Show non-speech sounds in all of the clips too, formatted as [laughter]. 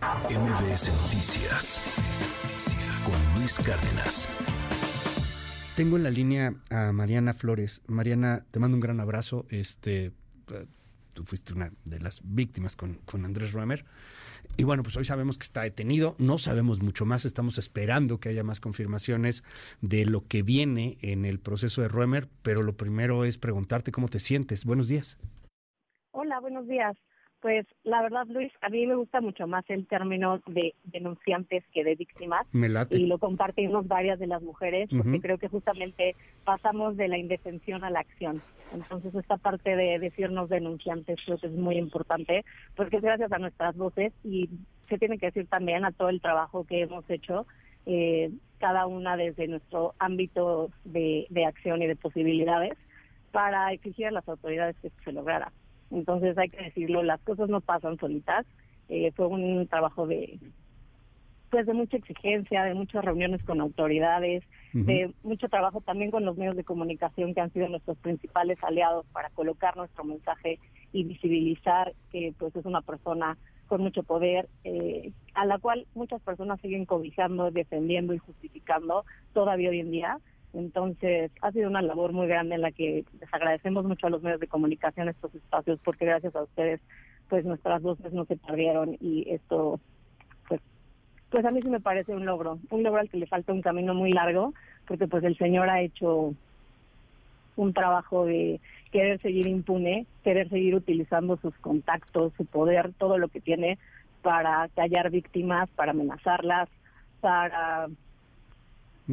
MBS Noticias con Luis Cárdenas. Tengo en la línea a Mariana Flores. Mariana, te mando un gran abrazo. Este, eh, tú fuiste una de las víctimas con, con Andrés Roemer. Y bueno, pues hoy sabemos que está detenido, no sabemos mucho más, estamos esperando que haya más confirmaciones de lo que viene en el proceso de Roemer, pero lo primero es preguntarte cómo te sientes. Buenos días. Hola, buenos días. Pues la verdad, Luis, a mí me gusta mucho más el término de denunciantes que de víctimas. Me late. Y lo compartimos varias de las mujeres, porque creo que justamente pasamos de la indefensión a la acción. Entonces, esta parte de decirnos denunciantes creo que es muy importante, porque es gracias a nuestras voces y se tiene que decir también a todo el trabajo que hemos hecho, eh, cada una desde nuestro ámbito de, de acción y de posibilidades, para exigir a las autoridades que se lograra. Entonces hay que decirlo, las cosas no pasan solitas. Eh, fue un trabajo de pues de mucha exigencia, de muchas reuniones con autoridades, de mucho trabajo también con los medios de comunicación que han sido nuestros principales aliados para colocar nuestro mensaje y visibilizar que pues es una persona con mucho poder, eh, a la cual muchas personas siguen cobijando, defendiendo y justificando todavía hoy en día. Entonces, ha sido una labor muy grande en la que les agradecemos mucho a los medios de comunicación estos espacios, porque gracias a ustedes, pues nuestras voces no se perdieron y esto, pues, pues a mí sí me parece un logro, un logro al que le falta un camino muy largo, porque pues el señor ha hecho un trabajo de querer seguir impune, querer seguir utilizando sus contactos, su poder, todo lo que tiene para callar víctimas, para amenazarlas, para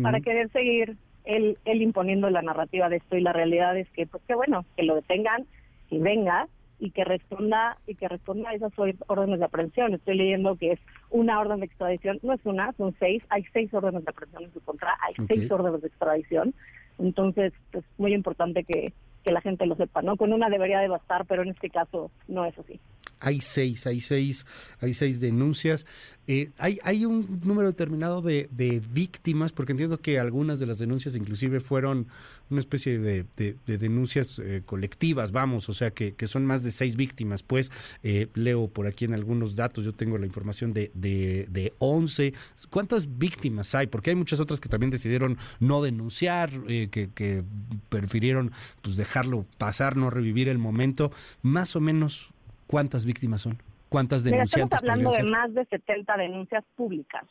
para querer seguir él, él imponiendo la narrativa de esto y la realidad es que, pues qué bueno, que lo detengan y venga y que responda y que responda a esas órdenes de aprehensión. Estoy leyendo que es una orden de extradición, no es una, son seis, hay seis órdenes de aprehensión en su contra, hay seis órdenes de extradición. Entonces, pues muy importante que, que la gente lo sepa, ¿no? Con una debería de bastar, pero en este caso no es así. Hay seis, hay seis, hay seis denuncias. Eh, hay, hay un número determinado de, de, víctimas, porque entiendo que algunas de las denuncias inclusive fueron una especie de, de, denuncias eh, colectivas, vamos, o sea que, que, son más de seis víctimas. Pues eh, leo por aquí en algunos datos, yo tengo la información de, de, de 11. ¿Cuántas víctimas hay? Porque hay muchas otras que también decidieron no denunciar, que, que prefirieron pues dejarlo pasar, no revivir el momento. Más o menos ¿Cuántas víctimas son? ¿Cuántas denunciantes? Mira, estamos hablando de más de 70 denuncias públicas.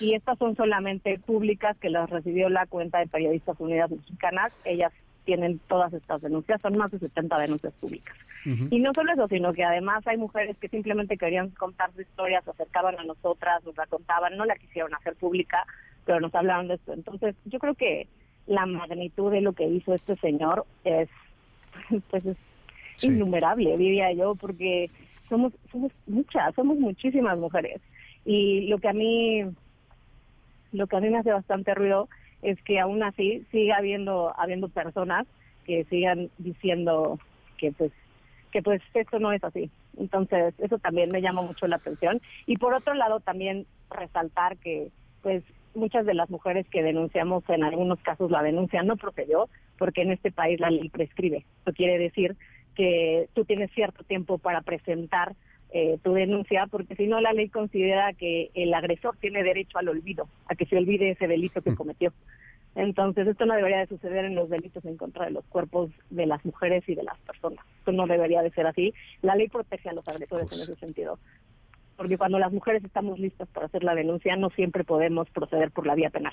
Y estas son solamente públicas que las recibió la cuenta de Periodistas Unidas Mexicanas. Ellas tienen todas estas denuncias, son más de 70 denuncias públicas. Y no solo eso, sino que además hay mujeres que simplemente querían contar su historia, se acercaban a nosotras, nos la contaban, no la quisieron hacer pública, pero nos hablaron de esto. Entonces, yo creo que la magnitud de lo que hizo este señor es, [laughs] pues es innumerable, diría yo, porque somos, somos muchas, somos muchísimas mujeres. Y lo que a mí, lo que a mí me hace bastante ruido es que aún así siga habiendo, habiendo personas que sigan diciendo que pues, que pues esto no es así. Entonces, eso también me llama mucho la atención. Y por otro lado, también resaltar que pues muchas de las mujeres que denunciamos en algunos casos la denuncia no procedió porque en este país la ley prescribe. Eso quiere decir que tú tienes cierto tiempo para presentar eh, tu denuncia, porque si no la ley considera que el agresor tiene derecho al olvido, a que se olvide ese delito que mm. cometió. Entonces, esto no debería de suceder en los delitos en contra de los cuerpos de las mujeres y de las personas. Esto no debería de ser así. La ley protege a los agresores en ese sentido. Porque cuando las mujeres estamos listas para hacer la denuncia, no siempre podemos proceder por la vía penal.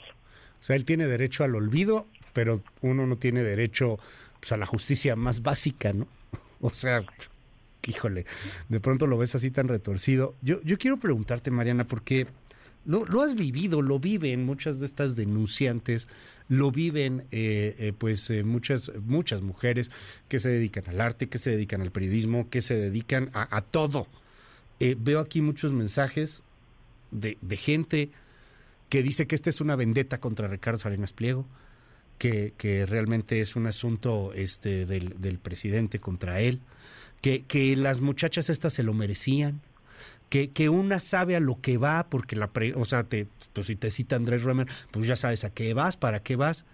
O sea, él tiene derecho al olvido, pero uno no tiene derecho pues, a la justicia más básica, ¿no? [laughs] O sea, híjole, de pronto lo ves así tan retorcido. Yo, yo quiero preguntarte, Mariana, porque lo, lo has vivido, lo viven muchas de estas denunciantes, lo viven eh, eh, pues eh, muchas, muchas mujeres que se dedican al arte, que se dedican al periodismo, que se dedican a, todo. Veo aquí muchos mensajes de, gente que dice que esta es una vendetta contra Ricardo Salinas Pliego, que, realmente es un asunto este, del, presidente contra él, que, que las muchachas estas se lo merecían, que, que, una sabe a lo que va, porque la, o sea, te, pues si te cita Andrés Romer, pues ya sabes a qué vas, para qué vas.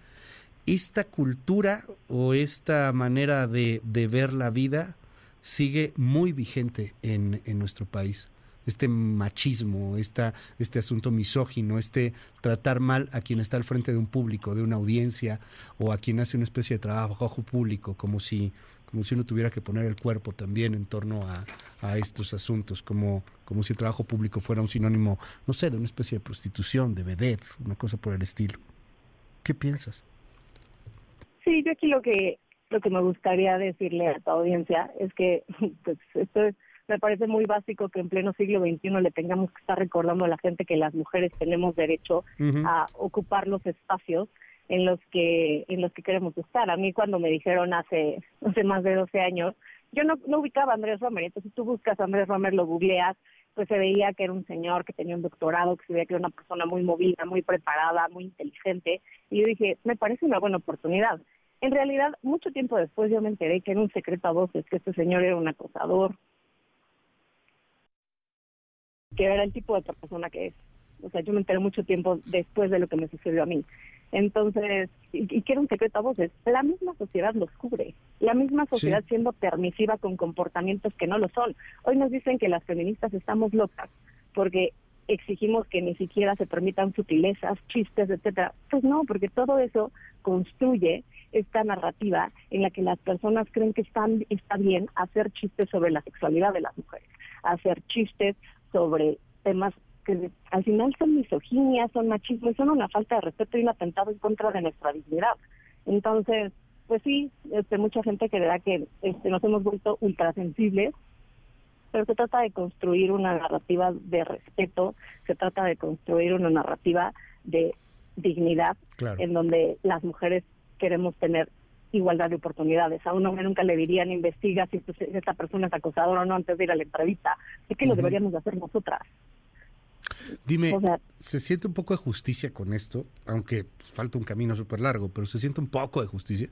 Esta cultura o esta manera de, de ver la vida sigue muy vigente en, en nuestro país. este machismo, esta, este asunto misógino, este tratar mal a quien está al frente de un público, de una audiencia, o a quien hace una especie de trabajo público, como si, como si uno tuviera que poner el cuerpo también en torno a, a estos asuntos, como, como si el trabajo público fuera un sinónimo, no sé, de una especie de prostitución, de vedette, una cosa por el estilo. ¿Qué piensas? Sí, yo aquí lo que lo que me gustaría decirle a tu audiencia es que [laughs] pues esto es, me parece muy básico que en pleno siglo XXI le tengamos que estar recordando a la gente que las mujeres tenemos derecho a ocupar los espacios en los que en los que queremos estar. A mí cuando me dijeron hace hace más de 12 años, yo no, no ubicaba a Andrés Romer, entonces si tú buscas a Andrés Romer, lo googleas, pues se veía que era un señor que tenía un doctorado, que se veía que era una persona muy movida, muy preparada, muy inteligente, y yo dije, me parece una buena oportunidad. En realidad, mucho tiempo después yo me enteré que era un secreto a voces, que este señor era un acosador, que era el tipo de persona que es. O sea, yo me enteré mucho tiempo después de lo que me sucedió a mí. Entonces, y, y que era un secreto a voces, la misma sociedad los cubre, la misma sociedad siendo permisiva con comportamientos que no lo son. Hoy nos dicen que las feministas estamos locas porque exigimos que ni siquiera se permitan sutilezas, chistes, etcétera. Pues no, porque todo eso construye esta narrativa en la que las personas creen que están está bien hacer chistes sobre la sexualidad de las mujeres, hacer chistes sobre temas que al final son misoginia, son machismo y son una falta de respeto y un atentado en contra de nuestra dignidad. Entonces, pues sí, este, mucha gente creerá que este, nos hemos vuelto ultrasensibles pero se trata de construir una narrativa de respeto, se trata de construir una narrativa de dignidad, en donde las mujeres queremos tener igualdad de oportunidades. A un hombre nunca le dirían investiga si esta persona es acosadora o no antes de ir a la entrevista. Así que lo deberíamos hacer nosotras. Dime, ¿se siente un poco de justicia con esto? Aunque falta un camino súper largo, pero ¿se siente un poco de justicia?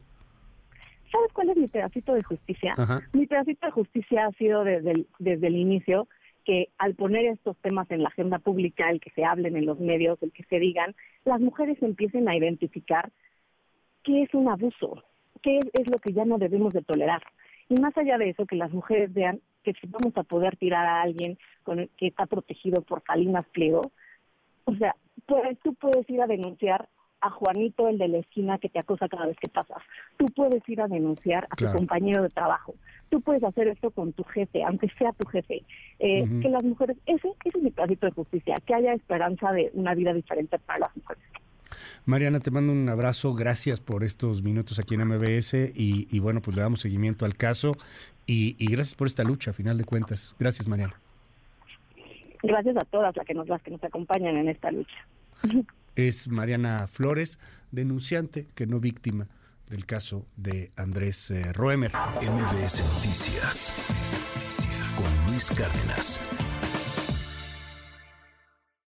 ¿Sabes cuál es mi pedacito de justicia? Mi pedacito de justicia ha sido desde el, desde el inicio que al poner estos temas en la agenda pública, el que se hablen en los medios, el que se digan, las mujeres empiecen a identificar qué es un abuso, qué es, lo que ya no debemos de tolerar. Y más allá de eso, que las mujeres vean que si vamos a poder tirar a alguien con que está protegido por Salinas Pliego, o sea, pues, tú puedes ir a denunciar a Juanito, el de la esquina que te acosa cada vez que pasas. Tú puedes ir a denunciar a tu compañero de trabajo. Tú puedes hacer esto con tu jefe, aunque sea tu jefe. Eh, que las mujeres, ese, ese es mi pedacito de justicia, que haya esperanza de una vida diferente para las mujeres. Mariana, te mando un abrazo, gracias por estos minutos aquí en MBS y, bueno, pues le damos seguimiento al caso y, y, gracias por esta lucha, a final de cuentas. Gracias, Mariana. Gracias a todas las que nos, las que nos acompañan en esta lucha. [laughs] es Mariana Flores, denunciante que no víctima del caso de Andrés eh, Roemer. MBS Noticias con Luis Cárdenas.